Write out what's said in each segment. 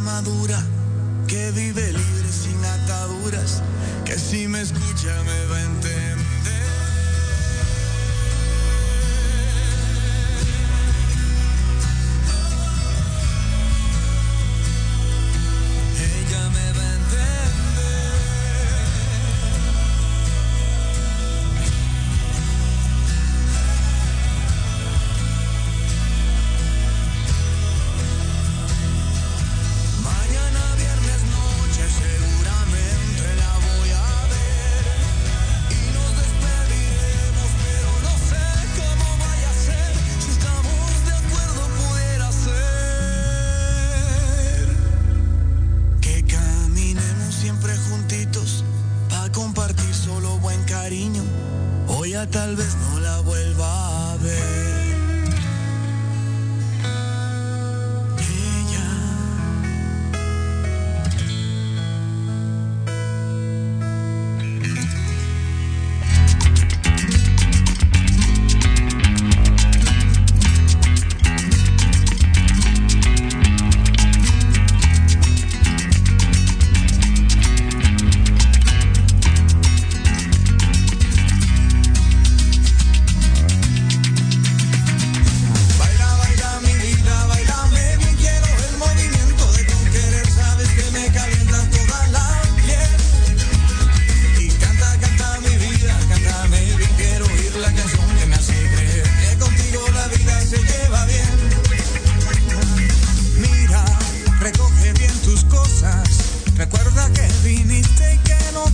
madura que vive libre sin ataduras, que si me escucha me va a entender.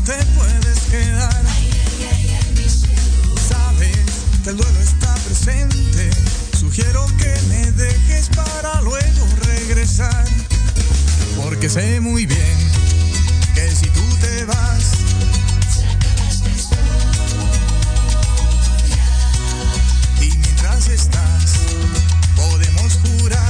te puedes quedar. Sabes que el duelo está presente. Sugiero que me dejes para luego regresar. Porque sé muy bien que si tú te vas, y mientras estás, podemos jurar.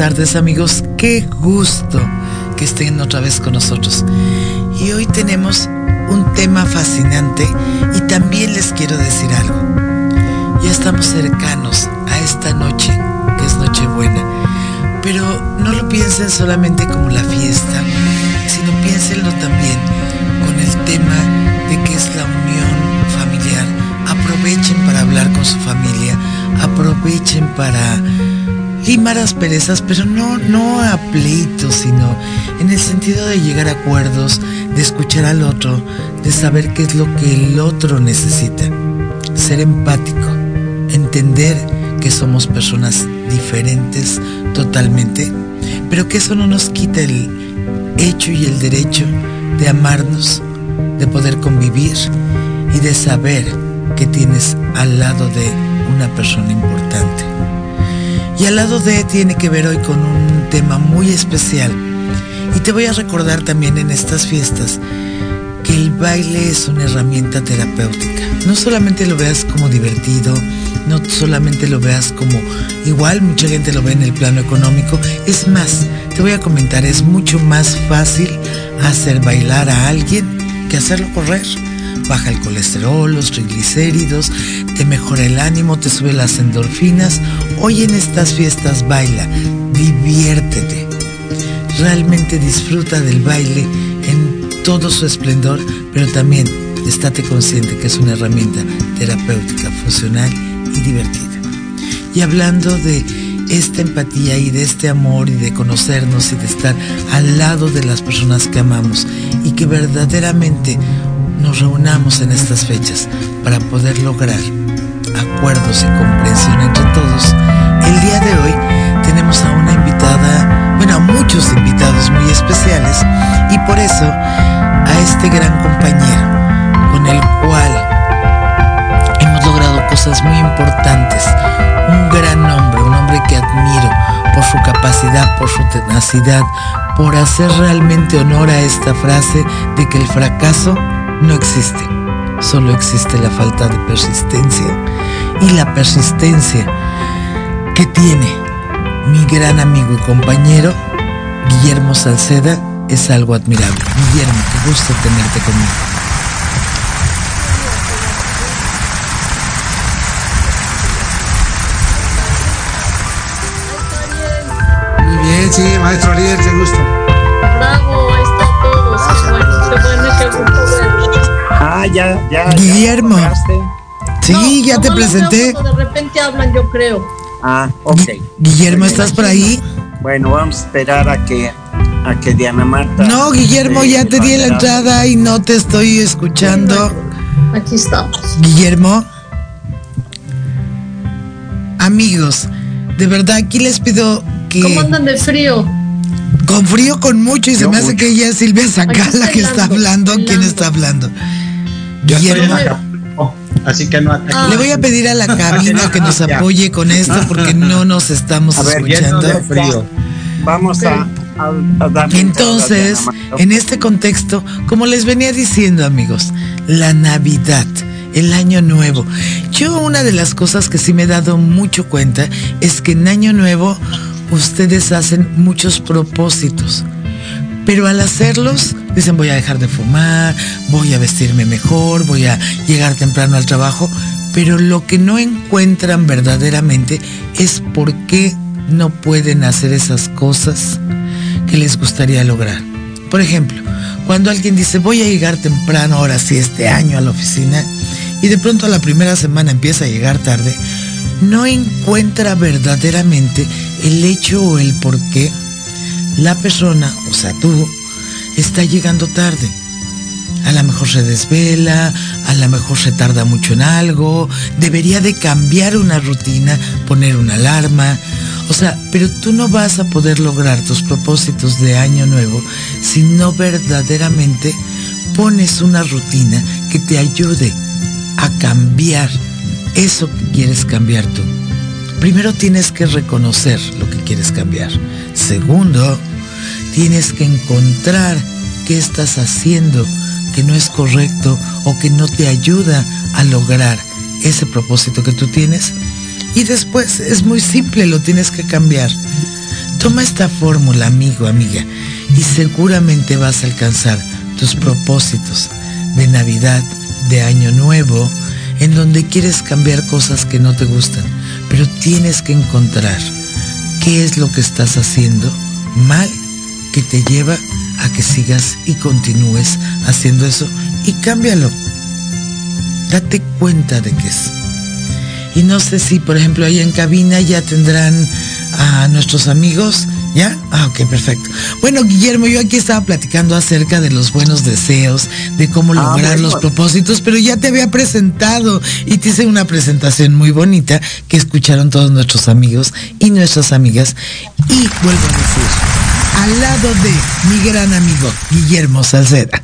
tardes amigos, qué gusto que estén otra vez con nosotros. Y hoy tenemos un tema fascinante y también les quiero decir algo. Ya estamos cercanos a esta noche, que es Nochebuena, pero no lo piensen solamente como la fiesta, sino piénsenlo también con el tema de que es la unión familiar. Aprovechen para hablar con su familia, aprovechen para limar asperezas, pero no, no a pleitos, sino en el sentido de llegar a acuerdos, de escuchar al otro, de saber qué es lo que el otro necesita. Ser empático, entender que somos personas diferentes totalmente, pero que eso no nos quita el hecho y el derecho de amarnos, de poder convivir y de saber que tienes al lado de una persona importante. Y al lado de tiene que ver hoy con un tema muy especial. Y te voy a recordar también en estas fiestas que el baile es una herramienta terapéutica. No solamente lo veas como divertido, no solamente lo veas como igual mucha gente lo ve en el plano económico. Es más, te voy a comentar, es mucho más fácil hacer bailar a alguien que hacerlo correr baja el colesterol, los triglicéridos, te mejora el ánimo, te sube las endorfinas. Hoy en estas fiestas baila, diviértete. Realmente disfruta del baile en todo su esplendor, pero también estate consciente que es una herramienta terapéutica, funcional y divertida. Y hablando de esta empatía y de este amor y de conocernos y de estar al lado de las personas que amamos y que verdaderamente nos reunamos en estas fechas para poder lograr acuerdos y comprensión entre todos, el día de hoy tenemos a una invitada, bueno, a muchos invitados muy especiales y por eso a este gran compañero con el cual hemos logrado cosas muy importantes, un gran hombre, un hombre que admiro por su capacidad, por su tenacidad, por hacer realmente honor a esta frase de que el fracaso no existe. Solo existe la falta de persistencia. Y la persistencia que tiene mi gran amigo y compañero Guillermo Salceda es algo admirable. Guillermo, qué gusto tenerte conmigo. Muy bien, sí, maestro Ariel, qué gusto. Bravo, ahí está todo. Qué bueno, qué bueno, qué gusto verlo. Ah, ya, ya. Guillermo. ya. Sí, No, ya te presenté. De repente hablan, yo creo. Ah, ok. Gui- Guillermo, ¿estás por ahí? Bueno, vamos a esperar a que a que Diana Marta. No, Guillermo, ya te di la entrada y no te estoy escuchando. Aquí estamos. Guillermo. Amigos, de verdad aquí les pido que ¿Cómo andan de frío? con frío con mucho y se Yo me hace que ella es Silvia Sacala que está hablando. ¿Quién está hablando? Yo estoy en Guillermo. Así que no. Ah. Le voy a pedir a la cabina que nos apoye con esto porque no nos estamos A ver, Lleno de escuchando. frío. Vamos a, a, a darle Entonces, en este contexto, como les venía diciendo amigos, la Navidad, el año nuevo. Yo una de las cosas que sí me he dado mucho cuenta es que en año nuevo ustedes hacen muchos propósitos. Pero al hacerlos, dicen voy a dejar de fumar, voy a vestirme mejor, voy a llegar temprano al trabajo, pero lo que no encuentran verdaderamente es por qué no pueden hacer esas cosas que les gustaría lograr. Por ejemplo, cuando alguien dice voy a llegar temprano ahora sí este año a la oficina y de pronto a la primera semana empieza a llegar tarde, no encuentra verdaderamente el hecho o el por qué la persona, o sea tú, está llegando tarde. A lo mejor se desvela, a lo mejor se tarda mucho en algo, debería de cambiar una rutina, poner una alarma. O sea, pero tú no vas a poder lograr tus propósitos de año nuevo si no verdaderamente pones una rutina que te ayude a cambiar eso que quieres cambiar tú. Primero tienes que reconocer lo que quieres cambiar. Segundo, tienes que encontrar qué estás haciendo que no es correcto o que no te ayuda a lograr ese propósito que tú tienes. Y después es muy simple, lo tienes que cambiar. Toma esta fórmula, amigo, amiga, y seguramente vas a alcanzar tus propósitos de Navidad, de Año Nuevo, en donde quieres cambiar cosas que no te gustan, pero tienes que encontrar qué es lo que estás haciendo mal que te lleva a que sigas y continúes haciendo eso y cámbialo. Date cuenta de qué es. Y no sé si, por ejemplo, ahí en cabina ya tendrán a nuestros amigos. ¿Ya? Ah, ok, perfecto. Bueno, Guillermo, yo aquí estaba platicando acerca de los buenos deseos, de cómo Ah, lograr los propósitos, pero ya te había presentado y te hice una presentación muy bonita que escucharon todos nuestros amigos y nuestras amigas. Y vuelvo a decir, al lado de mi gran amigo Guillermo Salceda.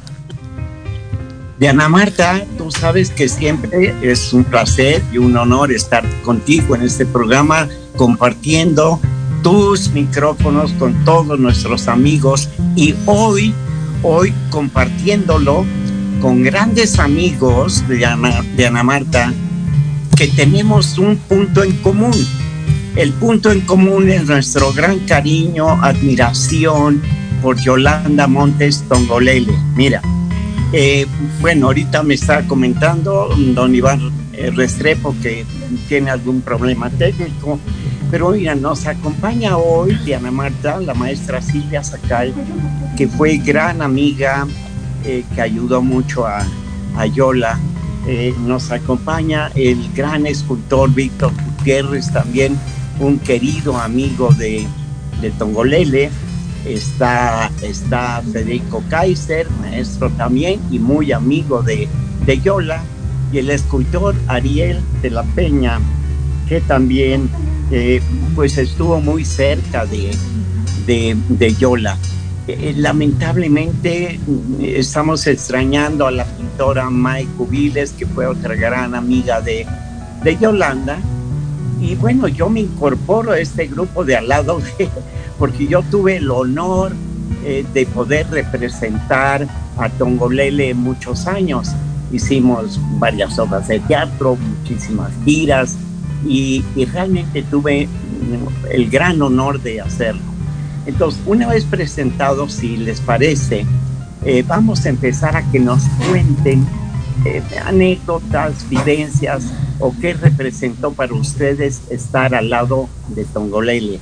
Diana Marta, tú sabes que siempre es un placer y un honor estar contigo en este programa compartiendo tus micrófonos con todos nuestros amigos y hoy, hoy compartiéndolo con grandes amigos de Ana, de Ana Marta que tenemos un punto en común. El punto en común es nuestro gran cariño, admiración por Yolanda Montes Tongolele. Mira, eh, bueno, ahorita me está comentando don Iván eh, Restrepo que tiene algún problema técnico, pero mira, nos acompaña hoy Diana Marta, la maestra Silvia Sacal, que fue gran amiga, eh, que ayudó mucho a, a Yola. Eh, nos acompaña el gran escultor Víctor Gutiérrez, también un querido amigo de, de Tongolele está, está Federico Kaiser, maestro también y muy amigo de, de Yola, y el escultor Ariel de la Peña, que también eh, pues estuvo muy cerca de, de, Yola. Eh, lamentablemente mm, estamos extrañando a la pintora May Cubiles, que fue otra gran amiga de, de Yolanda, y bueno, yo me incorporo a este grupo de al lado porque yo tuve el honor eh, de poder representar a Tongolele muchos años. Hicimos varias obras de teatro, muchísimas giras y, realmente tuve mm, el gran honor de hacerlo. Entonces, una vez presentado, si les parece, eh, vamos a empezar a que nos cuenten eh, anécdotas, vivencias o qué representó para ustedes estar al lado de Tongolele.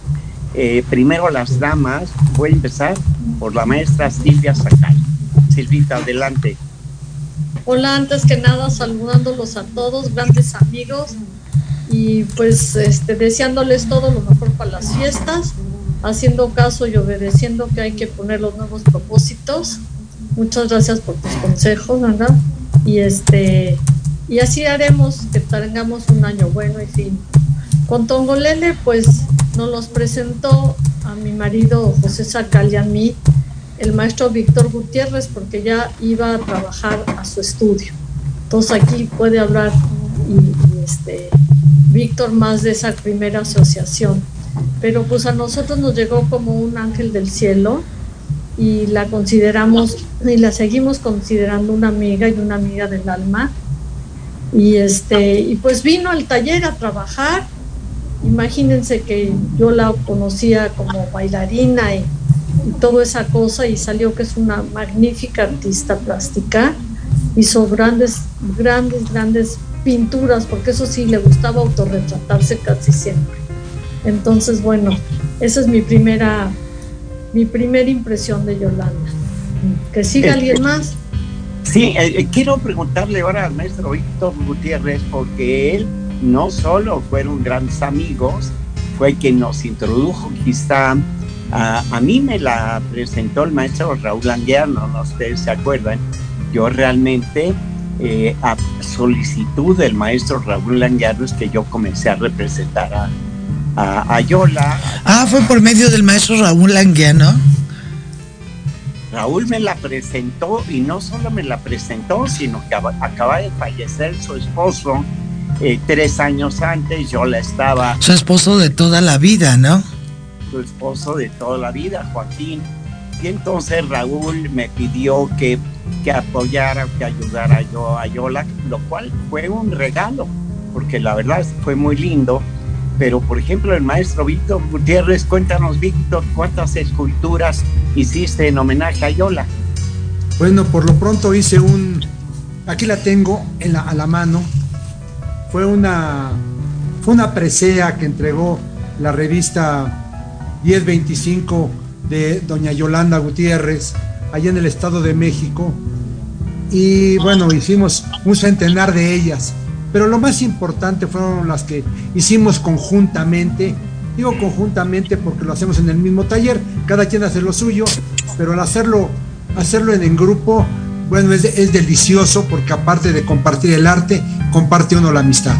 Eh, primero las damas, voy a empezar por la maestra Silvia Sacal. Silvita, adelante. Hola, antes que nada saludándolos a todos, grandes amigos, y pues este, deseándoles todo lo mejor para las fiestas, haciendo caso y obedeciendo que hay que poner los nuevos propósitos. Muchas gracias por tus consejos, ¿verdad? Y este y así haremos que tengamos un año bueno y fin. Con Tongolele, pues nos los presentó a mi marido José Sacal y a mí el maestro Víctor Gutiérrez porque ya iba a trabajar a su estudio. Entonces aquí puede hablar y, este Víctor más de esa primera asociación. Pero pues a nosotros nos llegó como un ángel del cielo y la consideramos y la seguimos considerando una amiga y una amiga del alma. Y este y pues vino al taller a trabajar. Imagínense que yo la conocía como bailarina y, y toda esa cosa y salió que es una magnífica artista plástica. Hizo grandes, grandes, grandes pinturas, porque eso sí, le gustaba autorretratarse casi siempre. Entonces, bueno, esa es mi primera, mi primera impresión de Yolanda. Que siga Este- alguien más. Sí, eh, eh, quiero preguntarle ahora al maestro Víctor Gutiérrez, porque él no solo fueron grandes amigos, fue quien nos introdujo quizá, a, a mí me la presentó el maestro Raúl Anguiano, no ustedes se acuerdan, yo realmente eh, a solicitud del maestro Raúl Anguiano es que yo comencé a representar a, a, a Yola, Ah, fue por medio del maestro Raúl Languiano. Raúl me la presentó y no solo me la presentó, sino que aba- acaba de fallecer su esposo eh, tres años antes. Yo la estaba, Su esposo de toda la vida, ¿no? Esposo de toda la vida, Joaquín. Y entonces Raúl me pidió que, que apoyara, que ayudara yo a Yola, lo cual fue un regalo, porque la verdad fue muy lindo. Pero, por ejemplo, el maestro Víctor Gutiérrez, cuéntanos, Víctor, ¿cuántas esculturas hiciste en homenaje a Yola? Bueno, por lo pronto hice un, aquí la tengo en la, a la mano. Fue una, fue una presea que entregó la revista 1025 de doña Yolanda Gutiérrez, allá en el Estado de México. Y bueno, hicimos un centenar de ellas. Pero lo más importante fueron las que hicimos conjuntamente. Digo conjuntamente porque lo hacemos en el mismo taller, cada quien hace lo suyo, pero al hacerlo, hacerlo en, en grupo, bueno, es, es delicioso porque aparte de compartir el arte, comparte uno la amistad.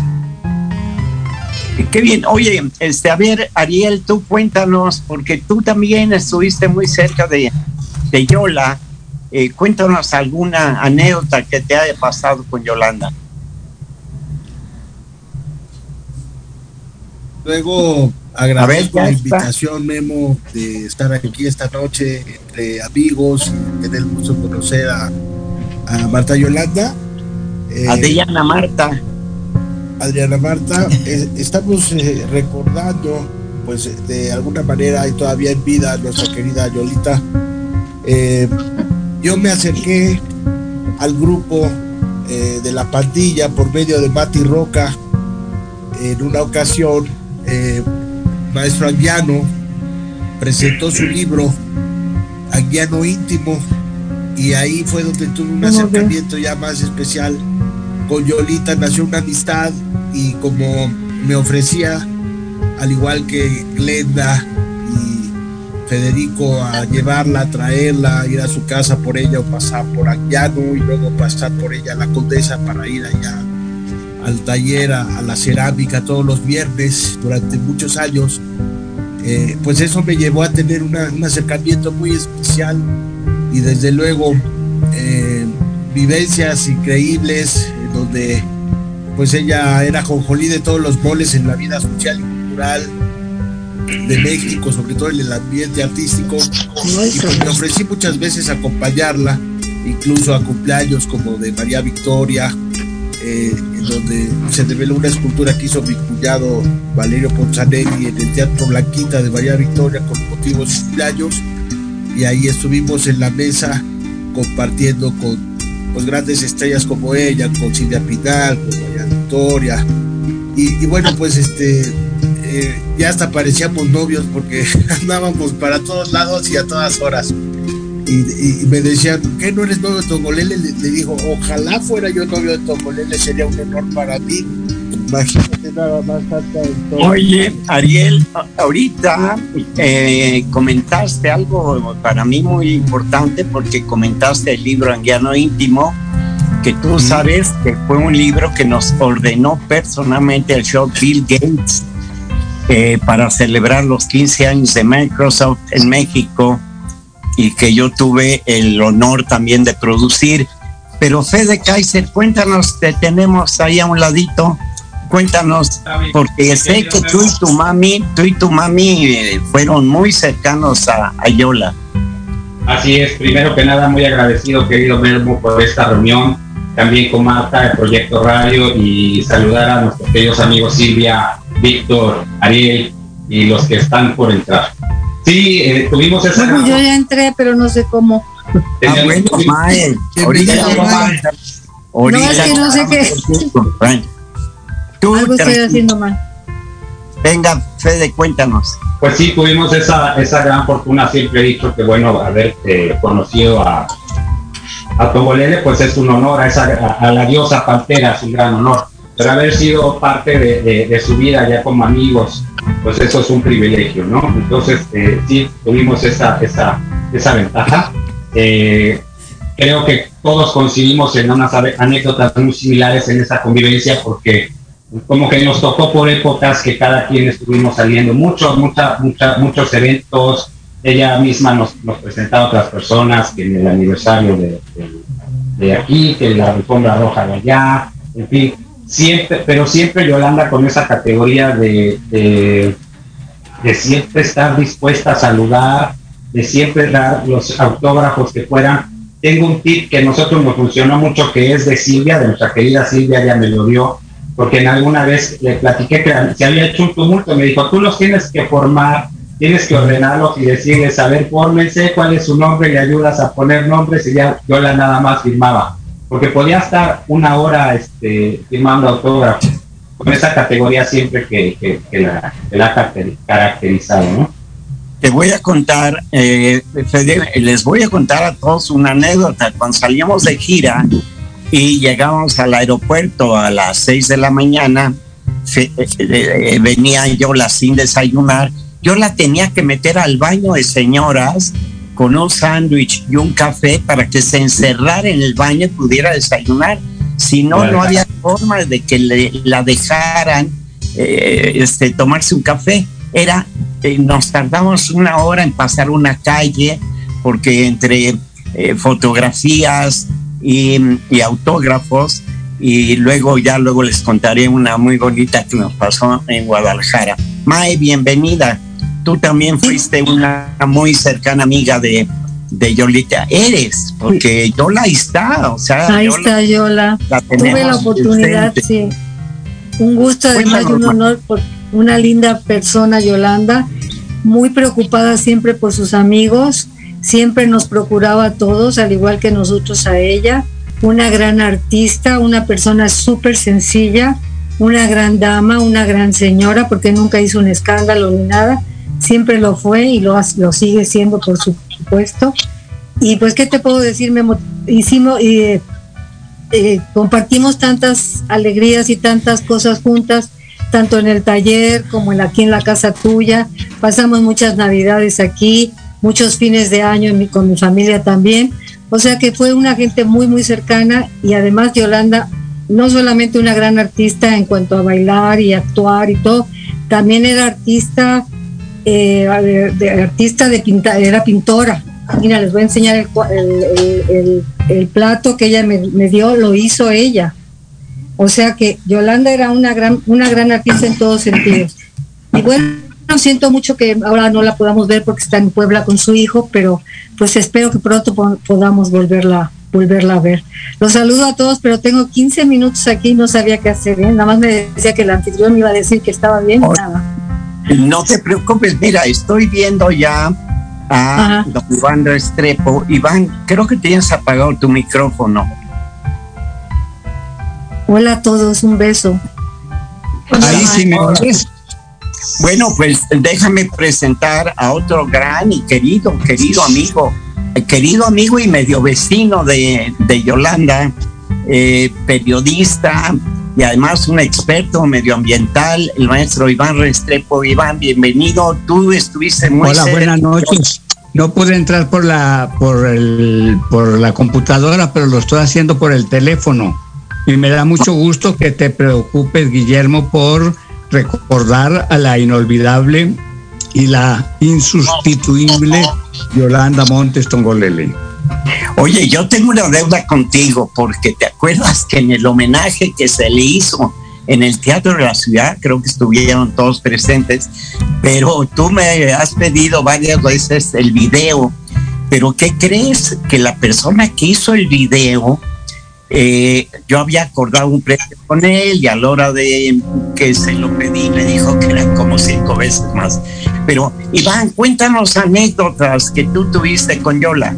Qué bien. Oye, este, a ver, Ariel, tú cuéntanos, porque tú también estuviste muy cerca de, de Yola. Eh, cuéntanos alguna anécdota que te haya pasado con Yolanda. Luego A ver, agradezco ya la invitación, Memo, de estar aquí esta noche entre amigos, tener el gusto de conocer a, a Marta Yolanda. Eh, Adriana Marta. Adriana Marta, eh, estamos eh, recordando, pues de alguna manera y todavía en vida nuestra querida Yolita. Eh, yo me acerqué al grupo eh, de la pandilla por medio de Mati Roca en una ocasión. maestro Anguiano presentó su libro Anguiano Íntimo y ahí fue donde tuve un acercamiento ya más especial con Yolita nació una amistad y como me ofrecía, al igual que Glenda y Federico, a llevarla, a traerla, ir a su casa por ella o pasar por Anguiano y luego pasar por ella a la Condesa para ir allá al taller, a, a la cerámica todos los viernes durante muchos años. Eh, pues eso me llevó a tener un acercamiento muy especial y desde luego eh, vivencias increíbles donde pues ella era jonjolí de todos los moles en la vida social y cultural de México, sobre todo en el ambiente artístico. Y pues me ofrecí muchas veces acompañarla, incluso a cumpleaños como de María Victoria, eh, en donde se develó una escultura que hizo mi cuñado Valerio Ponzanelli en el Teatro Blanquita de María Victoria con motivos de cumpleaños. Y ahí estuvimos en la mesa compartiendo con pues, grandes estrellas como ella, con Silvia Pinal, con María Victoria. Y, bueno, pues este eh, ya hasta parecíamos novios porque andábamos para todos lados y a todas horas. Y me decían, ¿qué no eres novio de Tongolele? Le, le dijo, ojalá fuera yo novio de Tongolele, sería un honor para mí. Imagínate nada más. Oye, Ariel, ahorita eh, comentaste algo para mí muy importante porque comentaste el libro Anguiano Íntimo, que tú sabes que fue un libro que nos ordenó personalmente el show Bill Gates eh, para celebrar los 15 años de Microsoft en México y que yo tuve el honor también de producir. Pero Fede Kaiser, cuéntanos, te tenemos ahí a un ladito, cuéntanos, porque sé que tú y tu mami, tú y tu mami eh, fueron muy cercanos a, a Yola. Así es, primero que nada muy agradecido querido Melmo por esta reunión, también con Marta de Proyecto Radio y saludar a nuestros queridos amigos Silvia, Víctor, Ariel y los que están por entrar. Sí, eh, tuvimos esa... Bueno, yo ya entré, pero no sé cómo. Ah, bueno, Mae, ahorita Bienvenida, vamos a- Mae. ahorita No, es que no sé qué. Tú Algo estoy haciendo mal. Venga, Fede, cuéntanos. Pues sí, tuvimos esa, esa gran fortuna, siempre he dicho que bueno, haber eh, conocido a, a Tongolele, pues es un honor, a, esa, a, a la diosa Pantera es un gran honor, pero haber sido parte de, de- de su vida ya como amigos, pues eso es un privilegio, ¿no? Entonces, eh, sí, tuvimos esa, esa, esa ventaja. Eh, creo que todos coincidimos en unas anécdotas muy similares en esa convivencia porque como que nos tocó por épocas que cada quien estuvimos saliendo muchos, mucha, mucha, muchos eventos. Ella misma nos, nos presentaba a otras personas que en el aniversario de, de- de aquí, que en la alfombra roja de allá, en fin, siempre, pero siempre Yolanda con esa categoría de, de, de siempre estar dispuesta a saludar, de siempre dar los autógrafos que fueran. Tengo un tip que a nosotros nos funcionó mucho, que es de Silvia, de nuestra querida Silvia, ella me lo dio, porque en alguna vez le platiqué que se había hecho un tumulto, me dijo, tú los tienes que formar, tienes que ordenarlos y decirles, a ver, fórmense cuál es su nombre, le ayudas a poner nombres y ya yo la nada más firmaba. Porque podía estar una hora este, firmando autógrafos con esa categoría siempre que, que, que la, que la caracterizado, ¿no? Te voy a contar, eh, les voy a contar a todos una anécdota. Cuando salíamos de gira y llegamos al aeropuerto a las 6 de la mañana, fe- eh, eh, venía Yola sin desayunar. Yo la tenía que meter al baño de señoras con un sándwich y un café para que se encerrara en el baño y pudiera desayunar. Si no, no había forma de que le- la dejaran eh, este, tomarse un café. Era, eh, nos tardamos una hora en pasar una calle porque entre eh, fotografías y, y autógrafos y luego ya luego les contaré una muy bonita que nos pasó en Guadalajara. Mae, bienvenida. Tú también fuiste una muy cercana amiga de, de Yolita. Eres, porque Yola ahí está, o sea, Ahí Yola está Yola. la Tuve la oportunidad, presente. sí. Un gusto además y un honor por una linda persona, Yolanda, muy preocupada siempre por sus amigos, siempre nos procuraba a todos, al igual que nosotros a ella, una gran artista, una persona súper sencilla, una gran dama, una gran señora, porque nunca hizo un escándalo ni nada, siempre lo fue y lo, sigue siendo, por supuesto. Y pues, ¿qué te puedo decir? Memo? Hicimos, eh, eh, compartimos tantas alegrías y tantas cosas juntas, tanto en el taller como en aquí en la casa tuya. Pasamos muchas navidades aquí, muchos fines de año con mi familia también. O sea que fue una gente muy, muy cercana y además Yolanda, no solamente una gran artista en cuanto a bailar y actuar y todo, también era artista, eh, artista de pintar, era pintora. Mira, les voy a enseñar el, el- el- plato que ella me, me dio, lo hizo ella. O sea que Yolanda era una gran, una gran artista en todos sentidos. Y bueno, siento mucho que ahora no la podamos ver porque está en Puebla con su hijo, pero pues espero que pronto po- podamos volverla, volverla a ver. Los saludo a todos, pero tengo 15 minutos aquí y no sabía qué hacer. ¿eh? Nada más me decía que el anfitrión me iba a decir que estaba bien. Nada. No te preocupes, mira, estoy viendo ya a Ajá. don Iván Restrepo. Iván, creo que tienes apagado tu micrófono. Hola a todos, un beso. Ahí sí me oyes. Bueno, pues déjame presentar a otro gran y querido, querido amigo, eh, querido amigo y medio vecino de, de Yolanda, eh, periodista y además un experto medioambiental, el maestro Iván Restrepo. Iván, bienvenido. Tú estuviste muy Hola, cerca. buenas noches. No pude entrar por la por el por la computadora, pero lo estoy haciendo por el teléfono. Y me da mucho gusto que te preocupes, Guillermo, por recordar a la inolvidable y la insustituible Yolanda Montes Tongolele. Oye, yo tengo una deuda contigo porque te acuerdas que en el homenaje que se le hizo en el Teatro de la Ciudad, creo que estuvieron todos presentes, pero tú me has pedido varias veces el video, pero ¿qué crees? Que la persona que hizo el video, eh, yo había acordado un precio con él y a la hora de que se lo pedí me dijo que eran como cinco veces más. Pero Iván, cuéntanos anécdotas que tú tuviste con Yola.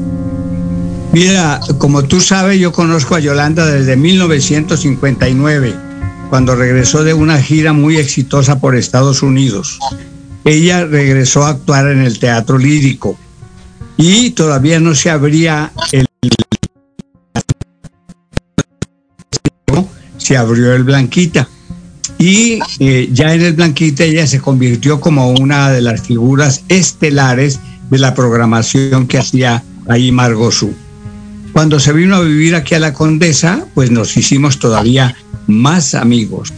Mira, como tú sabes, yo conozco a Yolanda desde 1959, cuando regresó de una gira muy exitosa por Estados Unidos. Ella regresó a actuar en el teatro lírico y todavía no se abría el... Se abrió el Blanquita. Y eh, ya en el Blanquita ella se convirtió como una de las figuras estelares de la programación que hacía ahí Margosú. Cuando se vino a vivir aquí a la Condesa, pues nos hicimos todavía más amigos.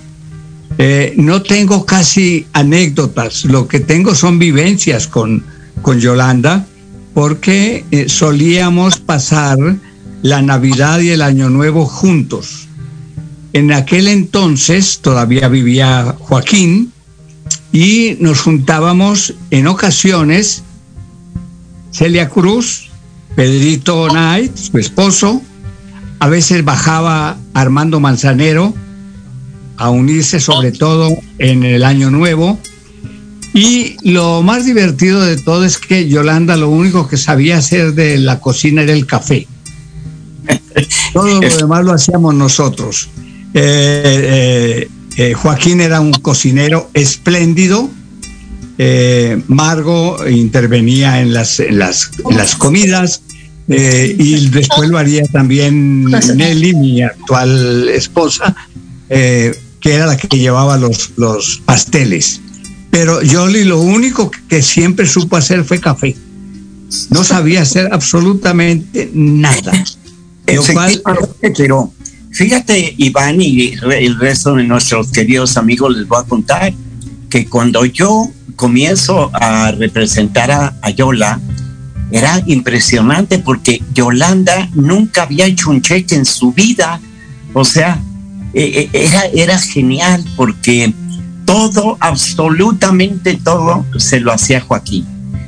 Eh, no tengo casi anécdotas, lo que tengo son vivencias con, con Yolanda, porque eh, solíamos pasar la Navidad y el Año Nuevo juntos. En aquel entonces todavía vivía Joaquín y nos juntábamos en ocasiones Celia Cruz, Pedrito Knight, su esposo, a veces bajaba Armando Manzanero a unirse sobre todo en el Año Nuevo Y lo más divertido de todo es que Yolanda lo único que sabía hacer de la cocina era el café. Todo lo demás lo hacíamos nosotros. Eh, eh, eh, Joaquín era un cocinero espléndido. Margo intervenía en las, en las, en las comidas. y después lo haría también Nelly, mi actual esposa, que era la que llevaba los, los pasteles. Pero Yoli lo único que siempre supo hacer fue café. No sabía hacer absolutamente nada. Lo cual- fíjate, Iván y el resto de nuestros queridos amigos, les voy a contar que cuando yo comienzo a representar a, Yola, era impresionante porque Yolanda nunca había hecho un cheque en su vida. O sea, eh, eh, era, era genial porque todo, absolutamente todo, se lo hacía Joaquín.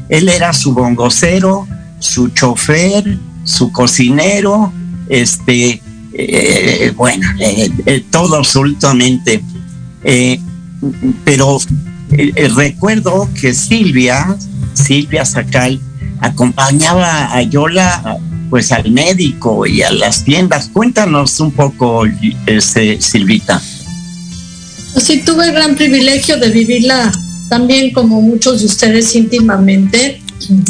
Él era su bongocero, su chofer, su cocinero, este, eh, bueno, eh, eh, todo absolutamente. Eh, pero eh, eh, recuerdo que Silvia, Silvia Sacal, acompañaba a Yola pues al médico y a las tiendas. Cuéntanos un poco, este, Silvita. Sí, tuve el gran privilegio de vivirla también como muchos de ustedes íntimamente.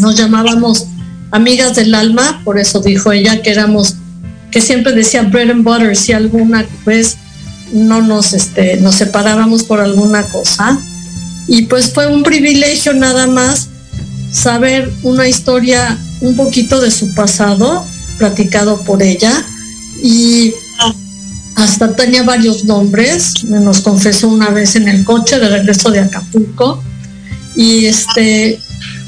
Nos llamábamos amigas del alma, por eso dijo ella que éramos, que siempre decía bread and butter, si alguna vez no nos, este, nos separábamos por alguna cosa. Y pues fue un privilegio nada más saber una historia un poquito de su pasado, platicado por ella. Y hasta tenía varios nombres, me nos confesó una vez en el coche de regreso de Acapulco y este,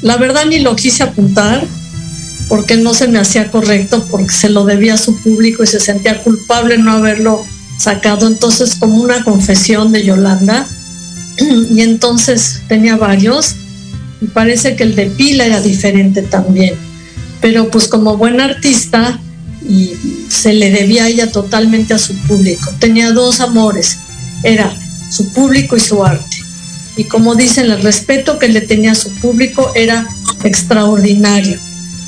la verdad ni lo quise apuntar porque no se me hacía correcto, porque se lo debía a su público y se sentía culpable no haberlo sacado, entonces como una confesión de Yolanda y entonces tenía varios y parece que el de Pila era diferente también, pero pues como buen artista y se le debía a ella totalmente a su público. Tenía dos amores, era su público y su arte. Y como dicen, el respeto que le tenía a su público era extraordinario,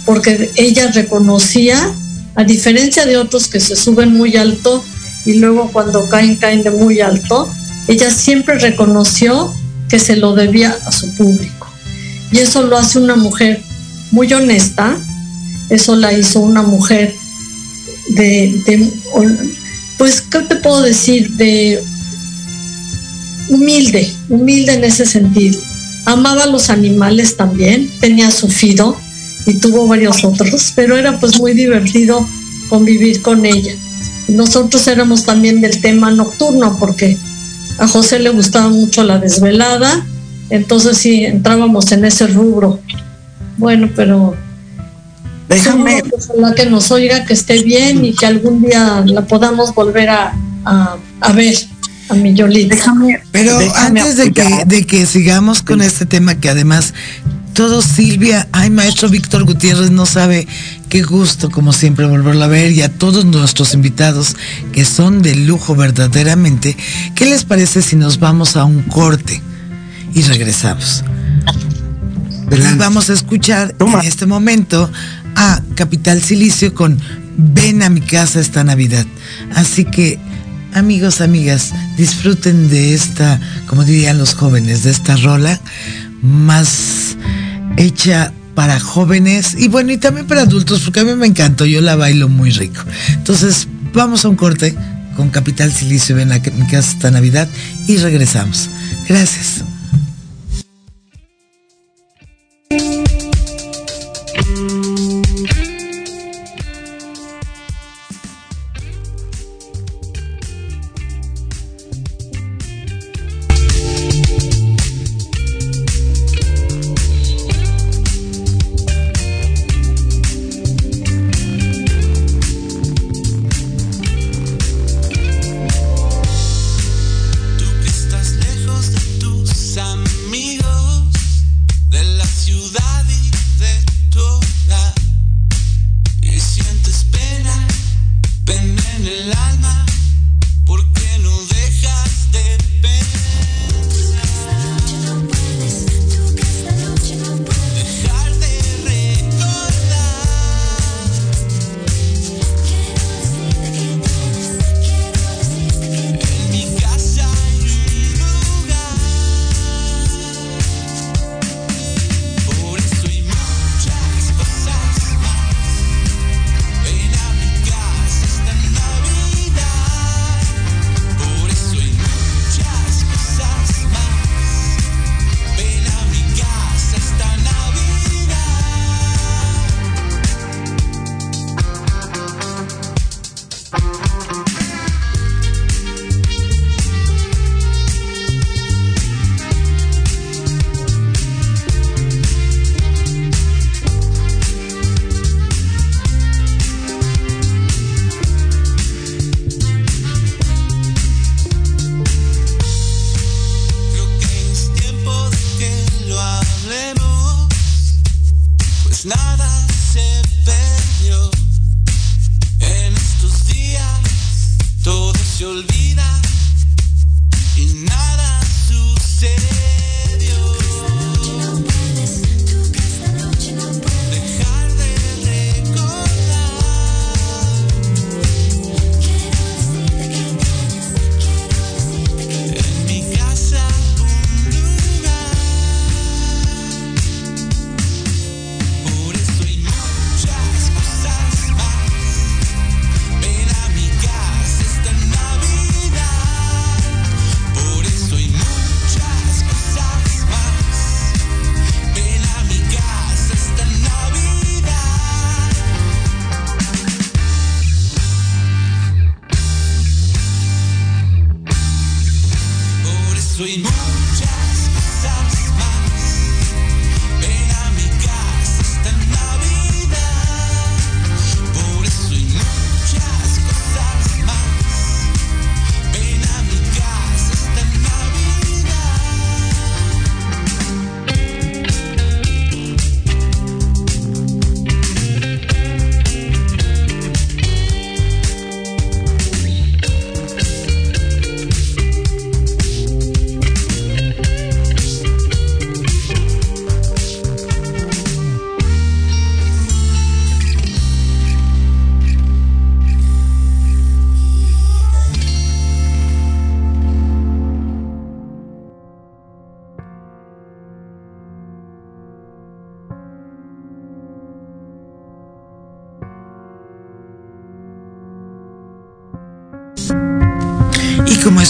porque ella reconocía, a diferencia de otros que se suben muy alto y luego cuando caen, caen de muy alto, ella siempre reconoció que se lo debía a su público. Y eso lo hace una mujer muy honesta, eso la hizo una mujer de, pues, ¿qué te puedo decir? De humilde, humilde en ese sentido. Amaba a los animales también, tenía su fido y tuvo varios otros, pero era pues muy divertido convivir con ella. Nosotros éramos también del tema nocturno porque a José le gustaba mucho la desvelada, entonces sí, entrábamos en ese rubro. Bueno, pero Déjame, Ojalá que nos oiga, que esté bien y que algún día la podamos volver a, a, a ver a mi Yolita. déjame, Pero déjame antes de que, de que sigamos con este tema, que además todo Silvia, ay maestro Víctor Gutiérrez no sabe qué gusto como siempre volverlo a ver y a todos nuestros invitados que son de lujo verdaderamente, ¿qué les parece si nos vamos a un corte y regresamos? Y vamos a escuchar Toma. en este momento a Capital Silicio con Ven a mi casa esta Navidad. Así que, amigos, amigas, disfruten de esta, como dirían los jóvenes, de esta rola más hecha para jóvenes y bueno, y también para adultos, porque a mí me encantó, yo la bailo muy rico. Entonces, vamos a un corte con Capital Silicio, ven a mi casa esta Navidad y regresamos. Gracias.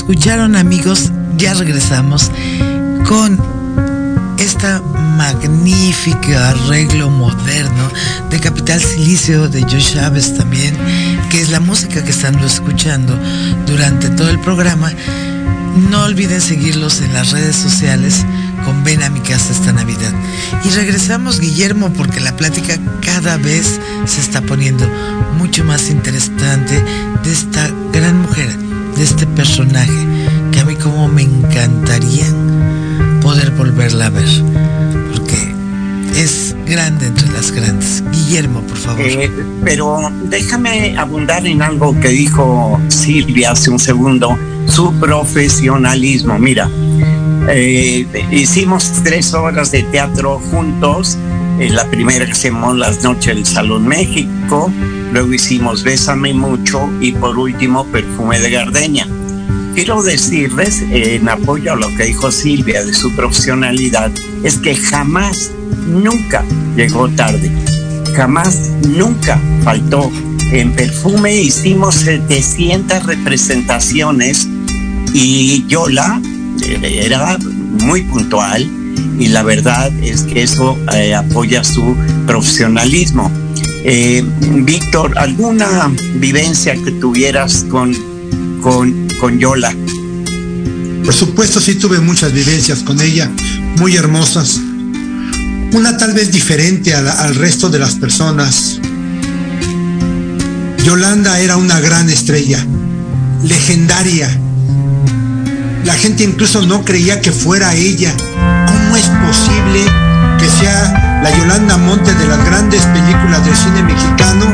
Escucharon amigos, ya regresamos con esta magnífica arreglo moderno de Capital Silicio de Joe Chávez también, que es la música que están escuchando durante todo el programa. No olviden seguirlos en las redes sociales con Ven a mi casa esta Navidad. Y regresamos, Guillermo, porque la plática cada vez se está poniendo mucho más interesante de esta gran mujer, de este personaje, que a mí como me encantaría poder volverla a ver, porque es grande entre las grandes. Guillermo, por favor. Eh, pero déjame abundar en algo que dijo Silvia hace un segundo, su profesionalismo. Mira, eh, hicimos tres horas de teatro juntos. Eh, la primera hicimos las noches del Salón México, luego hicimos Bésame mucho y por último Perfume de Gardenia. Quiero decirles, en apoyo a lo que dijo Silvia de su profesionalidad, es que jamás, nunca llegó tarde, jamás, nunca faltó. En Perfume hicimos 700 representaciones y Yola era muy puntual y la verdad es que eso eh, apoya su profesionalismo. Eh, Víctor, ¿alguna vivencia que tuvieras con, con, con Yola? Por supuesto, sí tuve muchas vivencias con ella, muy hermosas. Una tal vez diferente al resto de las personas. Yolanda era una gran estrella, legendaria. La gente incluso no creía que fuera ella. ¿Cómo es posible que sea la Yolanda Monte de las grandes películas del cine mexicano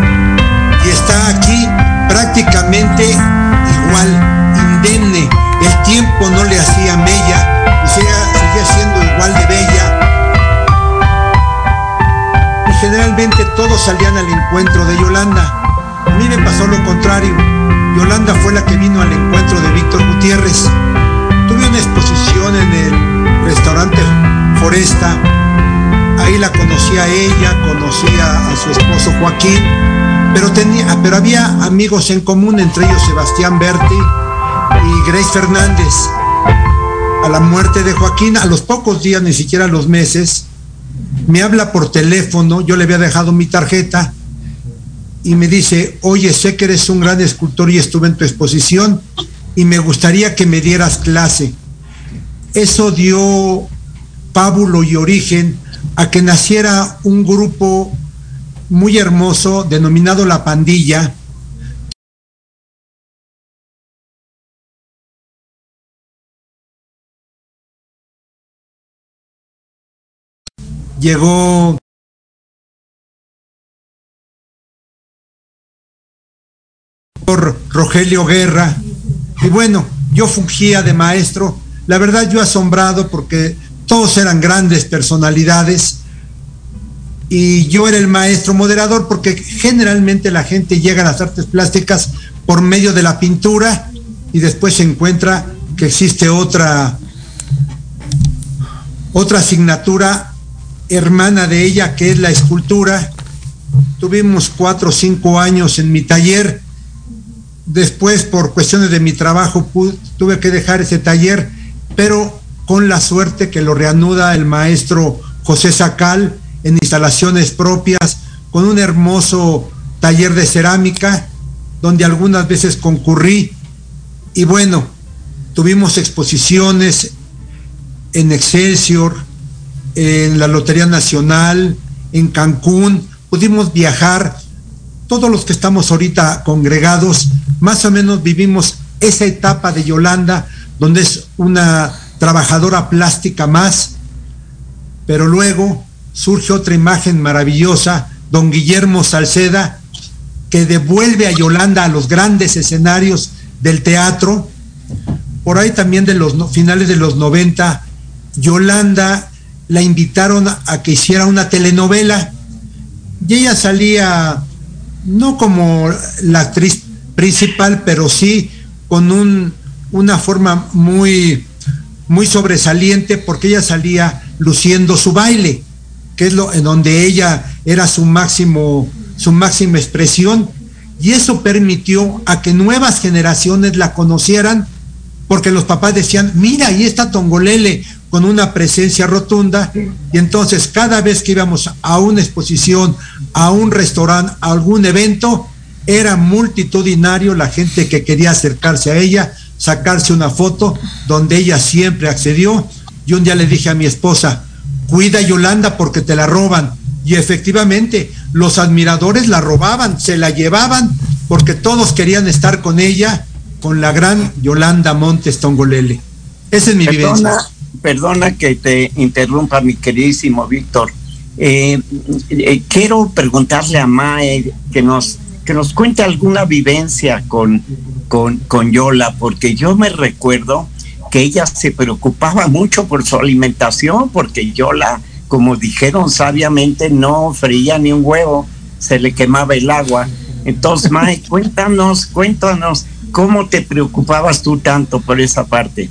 y está aquí prácticamente igual, indemne? El tiempo no le hacía mella y seguía, seguía siendo igual de bella. Y generalmente todos salían al encuentro de Yolanda. A mí me pasó lo contrario. Yolanda fue la que vino al encuentro de Víctor Gutiérrez. Tuve una exposición en el restaurante Foresta. Ahí la conocí a ella, conocía a su esposo Joaquín, pero, tenía, pero había amigos en común, entre ellos Sebastián Berti y Grace Fernández. A la muerte de Joaquín, a los pocos días, ni siquiera a los meses, me habla por teléfono, yo le había dejado mi tarjeta y me dice, oye, sé que eres un gran escultor y estuve en tu exposición y me gustaría que me dieras clase. Eso dio pábulo y origen a que naciera un grupo muy hermoso denominado La Pandilla. Llegó por Rogelio Guerra. Y bueno, yo fungía de maestro. La verdad yo asombrado porque todos eran grandes personalidades y yo era el maestro moderador porque generalmente la gente llega a las artes plásticas por medio de la pintura y después se encuentra que existe otra otra asignatura hermana de ella que es la escultura. Tuvimos cuatro o cinco años en mi taller. Después, por cuestiones de mi trabajo, tuve que dejar ese taller, pero con la suerte que lo reanuda el maestro José Sacal en instalaciones propias, con un hermoso taller de cerámica, donde algunas veces concurrí. Y bueno, tuvimos exposiciones en Excelsior, en la Lotería Nacional, en Cancún, pudimos viajar. Todos los que estamos ahorita congregados, más o menos vivimos esa etapa de Yolanda, donde es una trabajadora plástica más, pero luego surge otra imagen maravillosa, don Guillermo Salceda, que devuelve a Yolanda a los grandes escenarios del teatro. Por ahí también de los finales de los 90, Yolanda la invitaron a que hiciera una telenovela y ella salía no como la actriz principal, pero sí con un, una forma muy, muy sobresaliente porque ella salía luciendo su baile, que es lo en donde ella era su máximo, su máxima expresión, y eso permitió a que nuevas generaciones la conocieran porque los papás decían, mira, ahí está Tongolele con una presencia rotunda, y entonces cada vez que íbamos a una exposición, a un restaurante, a algún evento, era multitudinario la gente que quería acercarse a ella, sacarse una foto, donde ella siempre accedió. Y un día le dije a mi esposa, cuida Yolanda porque te la roban. Y efectivamente, los admiradores la robaban, se la llevaban, porque todos querían estar con ella, con la gran Yolanda Montes Tongolele. Esa es mi Perdona, vivencia. perdona que te interrumpa, mi queridísimo Víctor. Eh, eh, quiero preguntarle a Mae que nos, que nos cuente alguna vivencia con, con, con Yola, porque yo me recuerdo que ella se preocupaba mucho por su alimentación, porque Yola, como dijeron sabiamente, no freía ni un huevo, se le quemaba el agua. Entonces, Mae, cuéntanos, cuéntanos, ¿cómo te preocupabas tú tanto por esa parte?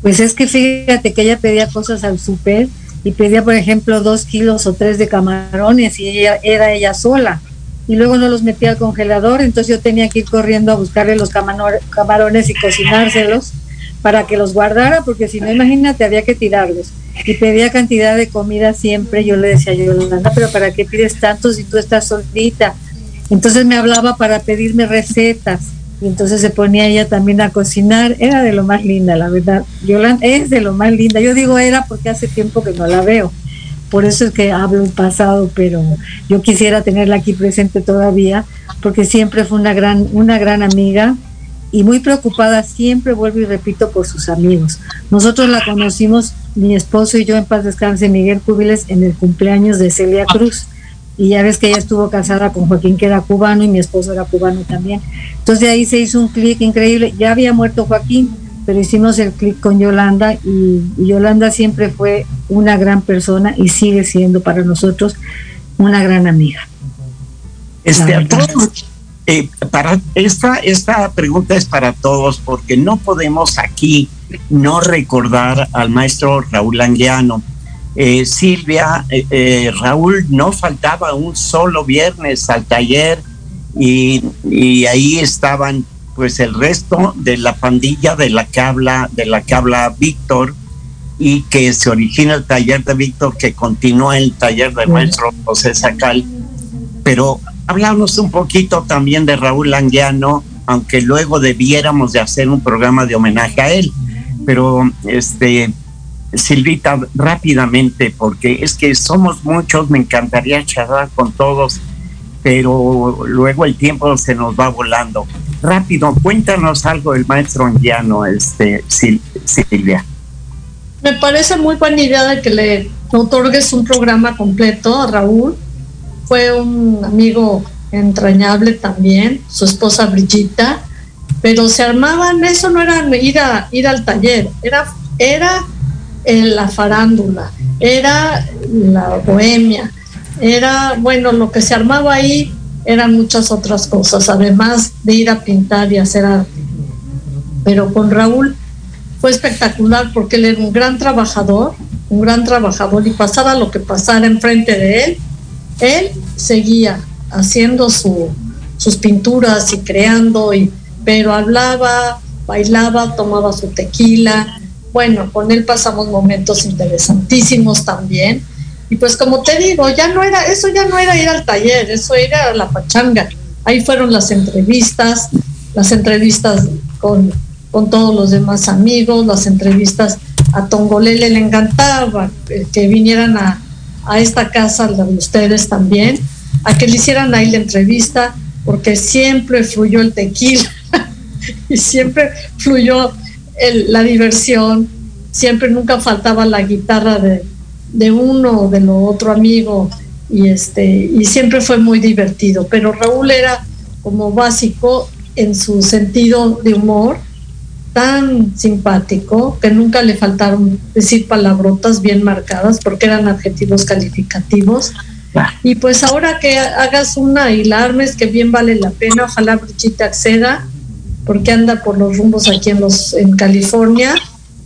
Pues es que fíjate que ella pedía cosas al súper y pedía, por ejemplo, dos kilos o tres de camarones y ella era ella sola. Y luego no los metía al congelador, entonces yo tenía que ir corriendo a buscarle los camarones y cocinárselos para que los guardara, porque si no, imagínate, había que tirarlos. Y pedía cantidad de comida siempre. Yo le decía a Yolanda, pero ¿para qué pides tanto si tú estás solita? Entonces me hablaba para pedirme recetas. Y entonces se ponía ella también a cocinar. Era de lo más linda, la verdad. Yolanda es de lo más linda. Yo digo era porque hace tiempo que no la veo. Por eso es que hablo en pasado, pero yo quisiera tenerla aquí presente todavía, porque siempre fue una gran, una gran amiga y muy preocupada, siempre vuelvo y repito, por sus amigos. Nosotros la conocimos, mi esposo y yo, en paz descanse, Miguel Cúbiles, en el cumpleaños de Celia Cruz. Y ya ves que ella estuvo casada con Joaquín, que era cubano, y mi esposo era cubano también. Entonces de ahí se hizo un clic increíble. Ya había muerto Joaquín, pero hicimos el clic con Yolanda y, y Yolanda siempre fue una gran persona y sigue siendo para nosotros una gran amiga. Este, a todos, eh, para esta, esta pregunta es para todos, porque no podemos aquí no recordar al maestro Raúl Anguiano. Eh, Silvia, eh, Raúl no faltaba un solo viernes al taller y, y ahí estaban pues el resto de la pandilla de la que habla, de la que habla Víctor y que se origina el taller de Víctor, que continúa el taller del maestro José Sacal pero hablamos un poquito también de Raúl Anguiano, aunque luego debiéramos de hacer un programa de homenaje a él. Pero, este, Silvita, rápidamente, porque es que somos muchos, me encantaría charlar con todos, pero luego el tiempo se nos va volando. Rápido, cuéntanos algo del maestro Anguiano, este, Sil- Silvia. Me parece muy buena idea de que le otorgues un programa completo a Raúl. Fue un amigo entrañable también, su esposa Brigitta, pero se armaban, eso no era ir, a, ir al taller, era, era eh, la farándula, era la bohemia, era, bueno, lo que se armaba ahí eran muchas otras cosas, además de ir a pintar y hacer arte. Pero con Raúl fue espectacular porque él era un gran trabajador, un gran trabajador y pasara lo que pasara enfrente de él, él seguía haciendo su, sus pinturas y creando, y, pero hablaba, bailaba, tomaba su tequila. Bueno, con él pasamos momentos interesantísimos también. Y pues como te digo, ya no era, eso ya no era ir al taller, eso era la pachanga. Ahí fueron las entrevistas, las entrevistas con, con todos los demás amigos, las entrevistas a Tongolele le encantaba que vinieran a, a esta casa, la de ustedes también, a que le hicieran ahí la entrevista, porque siempre fluyó el tequila y siempre fluyó el- la diversión, siempre nunca faltaba la guitarra de, de uno o de lo otro amigo y este y siempre fue muy divertido, pero Raúl era como básico en su sentido de humor tan simpático que nunca le faltaron decir palabrotas bien marcadas porque eran adjetivos calificativos. Y pues ahora que hagas una y la armes, que bien vale la pena, ojalá Brigitte acceda, porque anda por los rumbos aquí en los en California.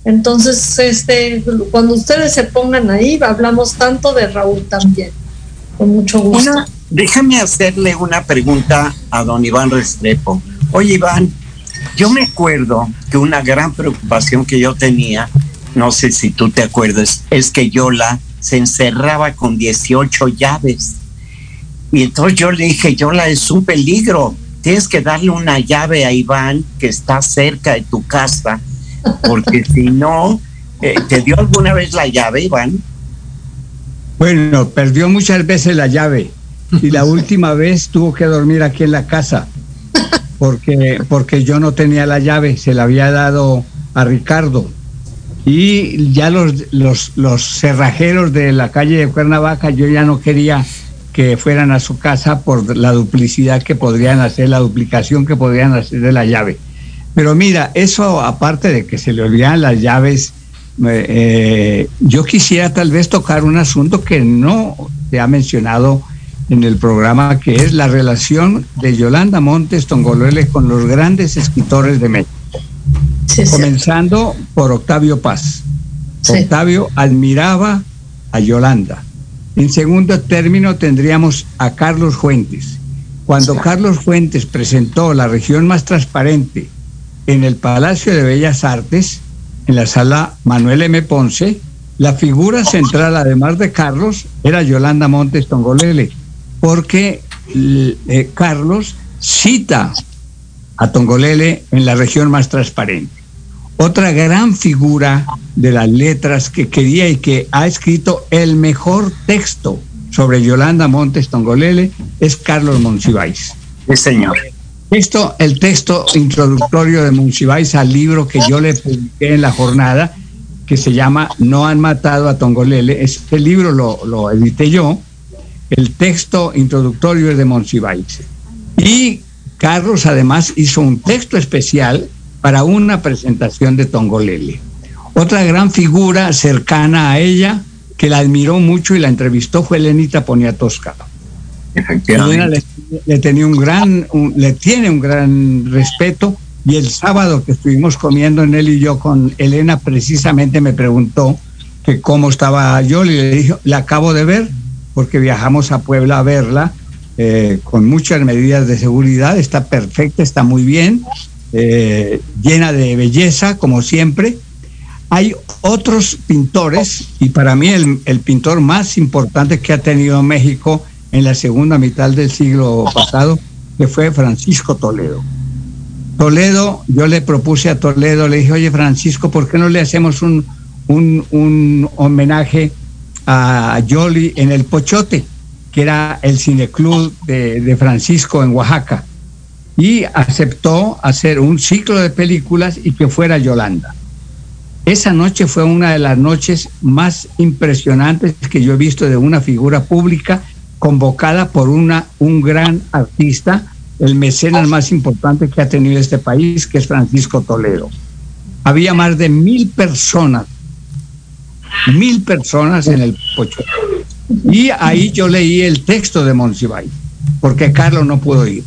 Entonces, este, cuando ustedes se pongan ahí, hablamos tanto de Raúl también, con mucho gusto. Déjame hacerle una pregunta a don Iván Restrepo. Oye, Iván, Yo me acuerdo que una gran preocupación que yo tenía, no sé si tú te acuerdas, es que Yola se encerraba con 18 llaves. Y entonces yo le dije, Yola, es un peligro. Tienes que darle una llave a Iván que está cerca de tu casa, porque si no, eh, ¿te dio alguna vez la llave, Iván? Bueno, perdió muchas veces la llave y la última vez tuvo que dormir aquí en la casa porque, porque yo no tenía la llave, se la había dado a Ricardo. Y ya los, los, los cerrajeros de la calle de Cuernavaca, yo ya no quería que fueran a su casa por la duplicidad que podrían hacer, la duplicación que podrían hacer de la llave. Pero mira, eso aparte de que se le olvidan las llaves, eh, eh, yo quisiera tal vez tocar un asunto que no se ha mencionado en el programa, que es la relación de Yolanda Montes Tongolele con los grandes escritores de México. Comenzando por Octavio Paz. Octavio admiraba a Yolanda. En segundo término tendríamos a Carlos Fuentes. Cuando Carlos Fuentes presentó La región más transparente en el Palacio de Bellas Artes, en la sala Manuel M. Ponce, la figura central, además de Carlos, era Yolanda Montes Tongolele, porque eh, Carlos cita a Tongolele en la región más transparente. Otra gran figura de las letras que quería y que ha escrito el mejor texto sobre Yolanda Montes Tongolele es Carlos Monsiváis. Sí, señor. Esto, el texto introductorio de Monsiváis al libro que yo le publiqué en la jornada, que se llama No han matado a Tongolele. Este libro lo, lo edité yo. El texto introductorio es de Monsiváis. Y Carlos además hizo un texto especial para una presentación de Tongolele. Otra gran figura cercana a ella, que la admiró mucho y la entrevistó, fue Lenita Poniatowska. Elena le, tenía un gran, le tiene un gran respeto y el sábado que estuvimos comiendo en él y yo con Elena precisamente me preguntó que cómo estaba yo y le dije, la acabo de ver porque viajamos a Puebla a verla eh, con muchas medidas de seguridad, está perfecta, está muy bien, eh, llena de belleza como siempre. Hay otros pintores y para mí el pintor más importante que ha tenido México en la segunda mitad del siglo pasado, que fue Francisco Toledo. Toledo, yo le propuse a Toledo, le dije, oye Francisco, ¿por qué no le hacemos un, un, un homenaje a Yoli en el Pochote, que era el cineclub de, de Francisco en Oaxaca? Y aceptó hacer un ciclo de películas y que fuera Yolanda. Esa noche fue una de las noches más impresionantes que yo he visto de una figura pública convocada por una, un gran artista, el mecenas más importante que ha tenido este país, que es Francisco Toledo. Había más de mil personas, mil personas en el Pocho. Y ahí yo leí el texto de Monsiváis, porque Carlos no pudo ir.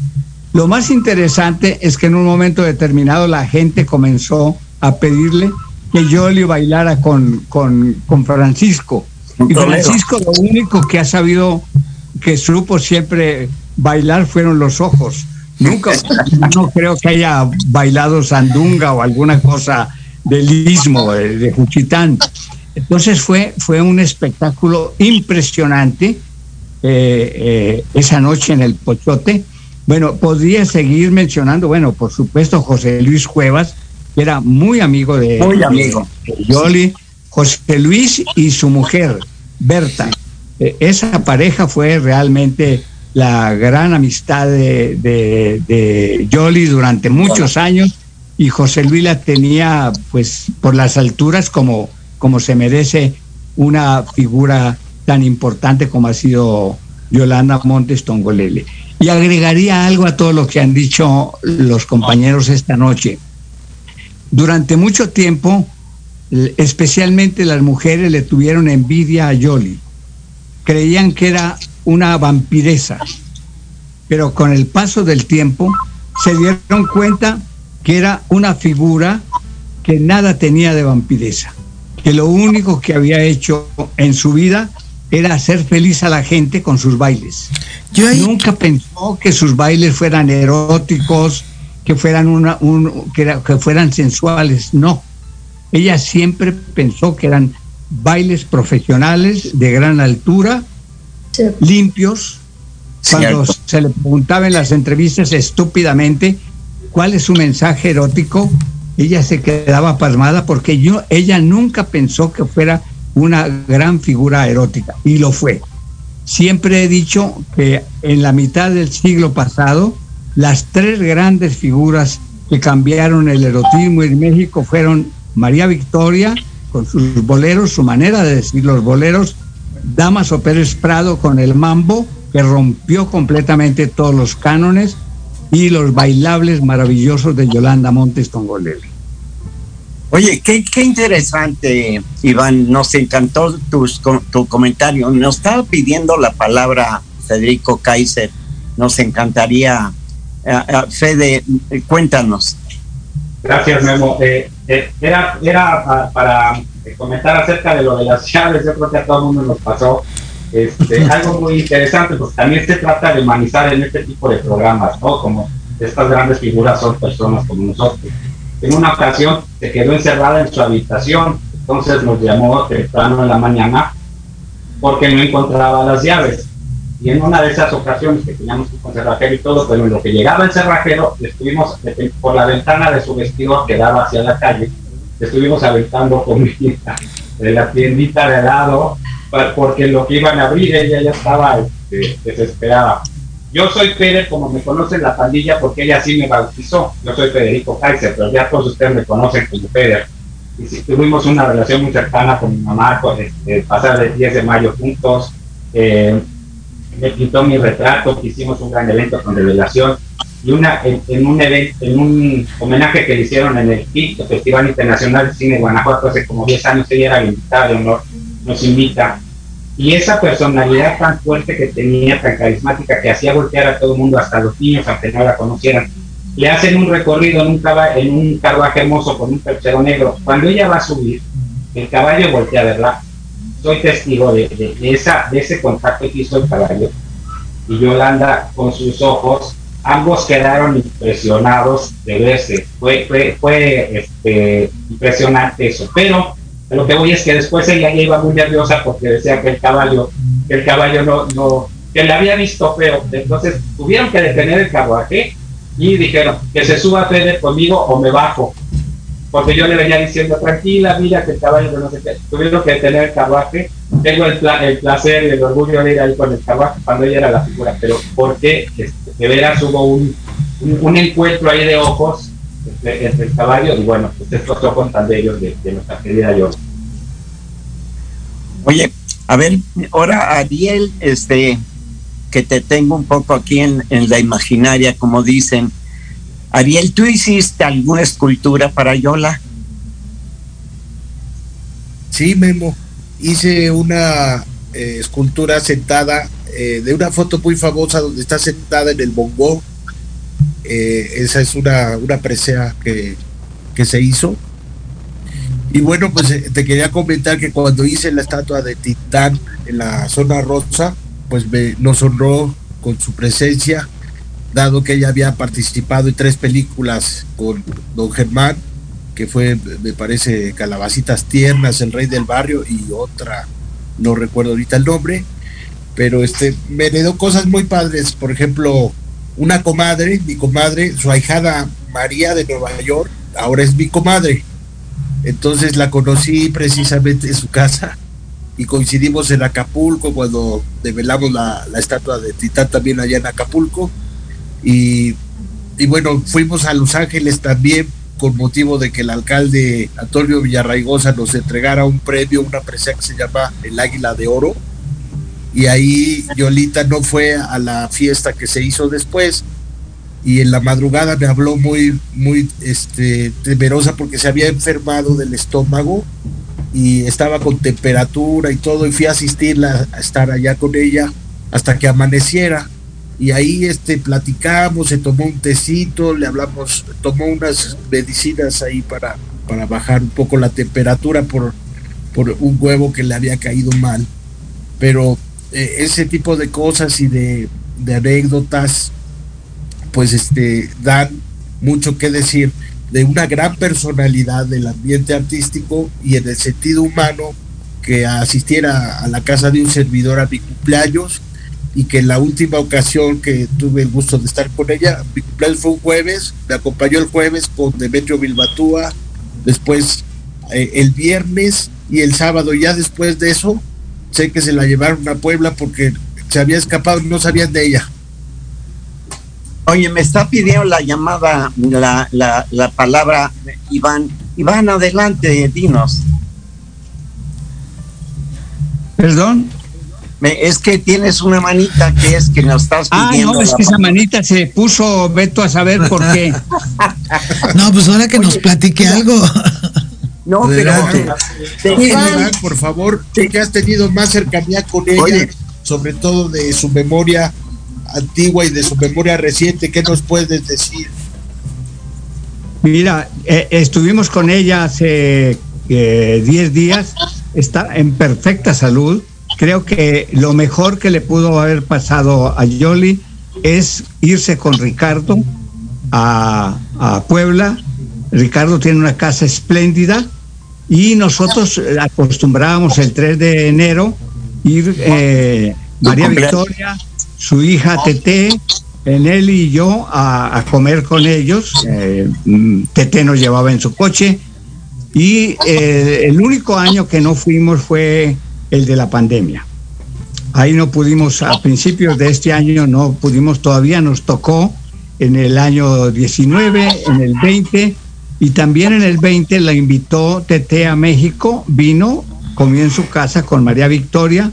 Lo más interesante es que en un momento determinado la gente comenzó a pedirle que yo le bailara con, con, con Francisco. Y Francisco lo único que ha sabido, que supo siempre bailar fueron los ojos. Nunca, no creo que haya bailado sandunga o alguna cosa del istmo, de, Juchitán. Entonces fue, fue un espectáculo impresionante eh, eh, esa noche en el Pochote. Bueno, podría seguir mencionando, bueno, por supuesto, José Luis Cuevas, que era muy amigo de, Muy amigo. de Yoli, José Luis y su mujer, Berta. Eh, esa pareja fue realmente la gran amistad de, de, de Yoli durante muchos años y José Luis la tenía pues por las alturas como, como se merece una figura tan importante como ha sido Yolanda Montes Tongolele. Y agregaría algo a todo lo que han dicho los compañeros esta noche. Durante mucho tiempo, especialmente las mujeres le tuvieron envidia a Yoli. Creían que era una vampiresa. Pero con el paso del tiempo se dieron cuenta que era una figura que nada tenía de vampiresa. Que lo único que había hecho en su vida era hacer feliz a la gente con sus bailes. Nunca pensó que sus bailes fueran eróticos, que fueran una, un, que, era- que fueran sensuales, no. Ella siempre pensó que eran bailes profesionales de gran altura, limpios. Cuando Cierto. se le preguntaba en las entrevistas estúpidamente cuál es su mensaje erótico, ella se quedaba pasmada porque yo, ella nunca pensó que fuera una gran figura erótica y lo fue. Siempre he dicho que en la mitad del siglo pasado, las tres grandes figuras que cambiaron el erotismo en México fueron María Victoria, con sus boleros, su manera de decir los boleros, Damaso Pérez Prado con el mambo, que rompió completamente todos los cánones, y los bailables maravillosos de Yolanda Montes Tongolele. Oye, qué, qué interesante, Iván. Nos encantó tu comentario. Nos estaba pidiendo la palabra Federico Kaiser. Nos encantaría. eh, eh, Fede, cuéntanos. Gracias, Memo. Eh, eh, era era pa- para comentar acerca de lo de las llaves. Yo creo que a todo el mundo nos pasó este, algo muy interesante, pues también se trata de humanizar en este tipo de programas, ¿no? Como estas grandes figuras son personas como nosotros. En una ocasión se quedó encerrada en su habitación, entonces nos llamó temprano en la mañana porque no encontraba las llaves. Y en una de esas ocasiones que teníamos un cerrajero y todo, pero en lo que llegaba el cerrajero, estuvimos por la ventana de su vestidor que daba hacia la calle, le estuvimos aventando comida de la tiendita de lado, porque lo que iban a abrir ella ya estaba este, desesperada. Yo soy Pérez, como me conocen la pandilla, porque ella sí me bautizó. Yo soy Federico Kaiser, pero ya todos ustedes me conocen como Pérez. Y sí, tuvimos una relación muy cercana con mi mamá, con, este, pasar el 10 de mayo juntos. eh, me pintó mi retrato, hicimos un gran evento con revelación y una en, en un evento, en un homenaje que le hicieron en el FIC, Festival Internacional de Cine de Guanajuato, hace como 10 años, ella era invitada de honor, nos invita. Y esa personalidad tan fuerte que tenía, tan carismática, que hacía voltear a todo el mundo, hasta los niños, aunque no la conocieran, le hacen un recorrido en un, en un carruaje hermoso con un perchero negro. Cuando ella va a subir, el caballo voltea a verla. Soy testigo de, esa, de ese contacto que hizo el caballo. Y Yolanda, con sus ojos, ambos quedaron impresionados de verse. Fue, fue, este, impresionante eso. Pero lo que voy es que después ella iba muy nerviosa porque decía que el caballo, el caballo no, no, que la había visto feo. Entonces tuvieron que detener el carruaje y dijeron que se suba Fede conmigo o me bajo. Porque yo le venía diciendo, tranquila, mira que el caballo no sé qué. Tuvieron que detener el carruaje. Tengo el, pla- el placer y el orgullo de ir ahí con el carruaje cuando ella era la figura. Pero porque este, de veras hubo un, un, encuentro ahí de ojos entre, entre el caballo y bueno, pues estos ojos tan bellos de, de nuestra querida Yola. Oye, a ver, ahora Ariel, este, que te tengo un poco aquí en, en la imaginaria, como dicen. Ariel, ¿tú hiciste alguna escultura para Yola? Sí, Memo. Hice una eh, escultura sentada eh, de una foto muy famosa donde está sentada en el bongo. Eh, esa es una, una presea que, que se hizo. Y bueno, pues te quería comentar que cuando hice la estatua de Titán en la zona rosa, pues me, nos honró con su presencia, dado que ella había participado en tres películas con Don Germán, que fue, me parece, Calabacitas Tiernas, El Rey del Barrio y otra, no recuerdo ahorita el nombre, pero este, me heredó cosas muy padres, por ejemplo, una comadre, mi comadre, su ahijada María de Nueva York, ahora es mi comadre. Entonces la conocí precisamente en su casa y coincidimos en Acapulco cuando develamos la, la estatua de Titán también allá en Acapulco. Y, bueno, fuimos a Los Ángeles también con motivo de que el alcalde Antonio Villarraigosa nos entregara un premio, una presea que se llama el Águila de Oro. Y ahí Yolita no fue a la fiesta que se hizo después, y en la madrugada me habló muy, muy este, temerosa porque se había enfermado del estómago y estaba con temperatura y todo, y fui a asistirla a estar allá con ella hasta que amaneciera. Y ahí este, platicamos, se tomó un tecito, le hablamos, tomó unas medicinas ahí para, para bajar un poco la temperatura por, por un huevo que le había caído mal. Pero eh, ese tipo de cosas y de, de anécdotas pues este dan mucho que decir de una gran personalidad del ambiente artístico y en el sentido humano que asistiera a la casa de un servidor a mi cumpleaños y que en la última ocasión que tuve el gusto de estar con ella, mi cumpleaños fue un jueves, me acompañó el jueves con Demetrio Bilbatúa, después eh, el viernes y el sábado, ya después de eso, sé que se la llevaron a Puebla porque se había escapado, no sabían de ella. Oye, me está pidiendo la llamada, la, la, la palabra Iván. Iván, adelante, dinos. Perdón. Me- es que tienes una manita que es que nos estás Ah, pidiendo. no, es que esa manita se puso, Beto, a saber por qué. No, pues ahora que nos platique algo. No, pero Adelante. de- Iván, por favor, tú que has tenido más cercanía con ella, Oye. sobre todo de su memoria antigua y de su memoria reciente, ¿qué nos puedes decir? Mira, eh, estuvimos con ella hace eh, 10 días, está en perfecta salud. Creo que lo mejor que le pudo haber pasado a Yoli es irse con Ricardo a, a Puebla. Ricardo tiene una casa espléndida y nosotros acostumbrábamos el 3 de enero ir eh, María. Victoria, su hija Tete, Nelly y yo a, a comer con ellos. Eh, mm, Tete nos llevaba en su coche y eh, el único año que no fuimos fue el de la pandemia. Ahí no pudimos, a principios de este año no pudimos, todavía nos tocó en el año 19, en el 20 y también en el 20 la invitó Tete a México, vino, comió en su casa con María Victoria,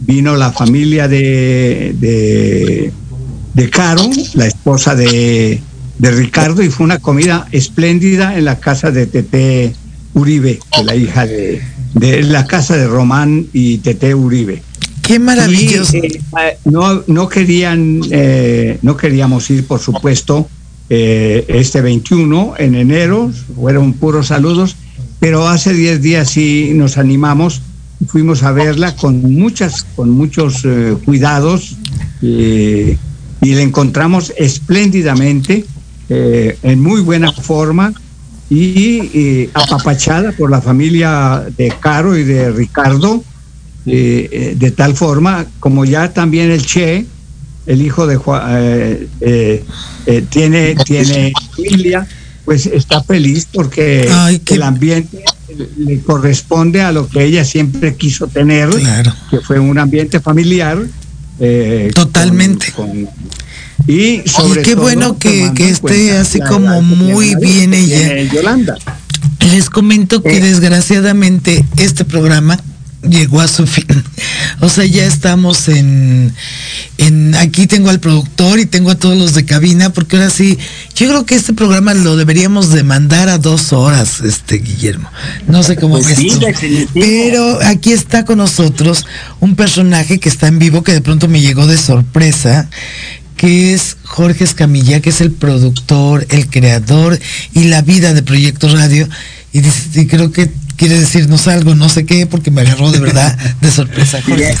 vino la familia de, de, de Caro, la esposa de, de Ricardo, y fue una comida espléndida en la casa de Tete Uribe, de la hija de, de la casa de Román y Tete Uribe. Qué maravilloso. Y, eh, no, no querían, eh, no queríamos ir, por supuesto, eh, este 21 en enero, fueron puros saludos, pero hace 10 días sí nos animamos, fuimos a verla con muchas, con muchos eh, cuidados eh, y la encontramos espléndidamente, eh, en muy buena forma y eh, apapachada por la familia de Caro y de Ricardo, eh, eh, de tal forma como ya también el Che, el hijo de Juan, tiene, tiene familia, pues está feliz porque Ay, qué- el ambiente le corresponde a lo que ella siempre quiso tener, Claro. que fue un ambiente familiar. eh, Totalmente. con- con- y sobre qué todo bueno que- que esté así la como muy bien ella. Yolanda. Les comento que Eh. desgraciadamente este programa llegó a su fin. O sea, ya estamos en, en aquí tengo al productor y tengo a todos los de cabina, porque ahora sí, yo creo que este programa lo deberíamos de mandar a dos horas, este Guillermo. No sé cómo Pues ves sí, tú. definitivo. Pero aquí está con nosotros un personaje que está en vivo que de pronto me llegó de sorpresa que es Jorge Escamilla, que es el productor, el creador y la vida de Proyecto Radio. Y, dice- y creo que quiere decirnos algo, no sé qué, porque me agarró de verdad de sorpresa. Jorge. Bien.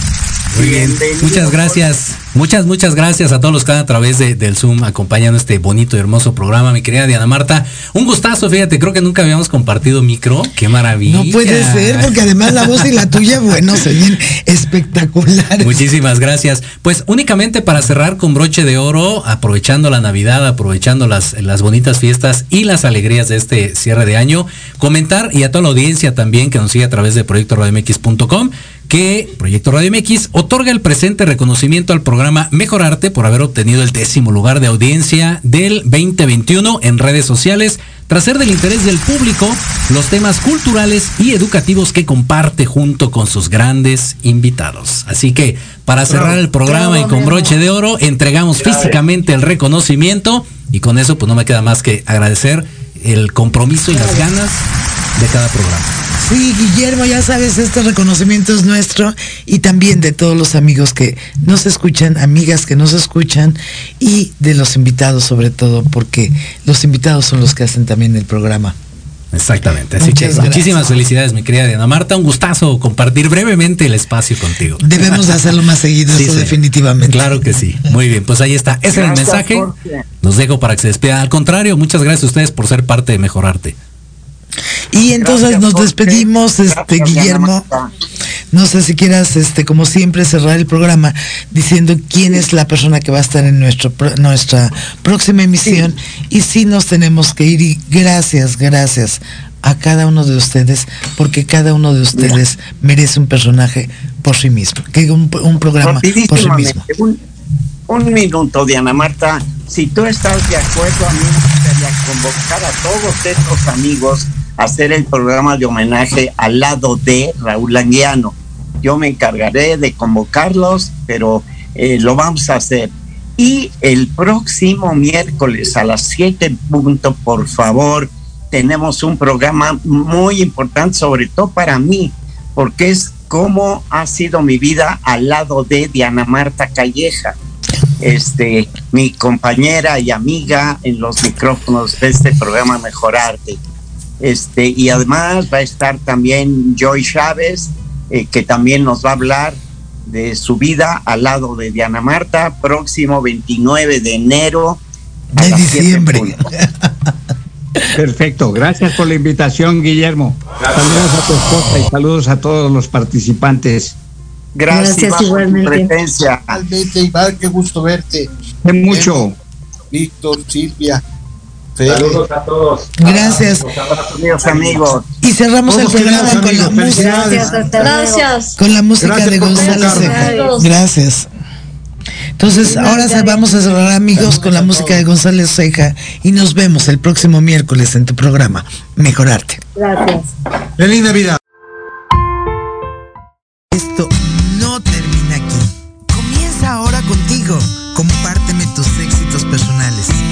Muy bien. Bienvenido, Muchas gracias. Muchas, muchas gracias a todos los que están a través de- del Zoom acompañando este bonito y hermoso programa, mi querida Diana Marta. Un gustazo, fíjate, creo que nunca habíamos compartido micro. Qué maravilla. No puede ser, porque además la voz y la tuya, bueno, se ven espectaculares. Muchísimas gracias. Pues únicamente para cerrar con broche de oro, aprovechando la Navidad, aprovechando las, las bonitas fiestas y las alegrías de este cierre de año, comentar y a toda la audiencia también que nos sigue a través de proyectoradiomx.com que Proyecto Radio MX otorga el presente reconocimiento al programa Mejorarte por haber obtenido el décimo lugar de audiencia del 2021 en redes sociales tras ser del interés del público los temas culturales y educativos que comparte junto con sus grandes invitados. Así que para cerrar el programa y con broche de oro entregamos físicamente el reconocimiento y con eso pues no me queda más que agradecer el compromiso y las ganas de cada programa. Sí, Guillermo, ya sabes, este reconocimiento es nuestro y también de todos los amigos que nos escuchan, amigas que nos escuchan y de los invitados sobre todo, porque los invitados son los que hacen también el programa. Exactamente. Así Muchas que gracias. muchísimas felicidades, mi querida Diana Marta. Un gustazo compartir brevemente el espacio contigo. Debemos de hacerlo más seguido, Sí, eso sí. definitivamente. Claro que sí. Muy bien, pues ahí está. Ese era el mensaje. Los dejo para que se despidan. Al contrario, muchas gracias a ustedes por ser parte de Mejorarte. Y entonces Gracias, nos Jorge. despedimos, este Gracias, Guillermo. No sé si quieras, este, como siempre, cerrar el programa diciendo quién es la persona que va a estar en nuestro, nuestra próxima emisión y si nos tenemos que ir. Y gracias, gracias a cada uno de ustedes, porque cada uno de ustedes merece un personaje por sí mismo, que un, un programa por sí mismo. un, un minuto, Diana Marta. Si tú estás de acuerdo, a mí me gustaría convocar a todos estos amigos hacer el programa de homenaje al lado de Raúl Anguiano. Yo me encargaré de convocarlos, pero eh, lo vamos a hacer. Y el próximo miércoles a las 7 punto, por favor, tenemos un programa muy importante, sobre todo para mí, porque es cómo ha sido mi vida al lado de Diana Marta Calleja, este, mi compañera y amiga en los micrófonos de este programa Mejorarte. Este, y además va a estar también Joy Chávez, eh, que también nos va a hablar de su vida al lado de Diana Marta, próximo 29 de enero. a De las diciembre. Perfecto, gracias por la invitación, Guillermo. Saludos a tu esposa y saludos a todos los participantes. Gracias, Gracias, igualmente. presencia. Iván, qué gusto verte. De mucho. Víctor, Silvia, Saludos a todos. Gracias. Adiós, amigos. Y cerramos el programa con la música, Gracias, con la música Gracias de Gonzalo convocarme. Ceja. Gracias. Entonces, ahora vamos a cerrar amigos con la música de González Ceja y nos vemos el próximo miércoles en tu programa Mejorarte. Gracias. Feliz Navidad. Esto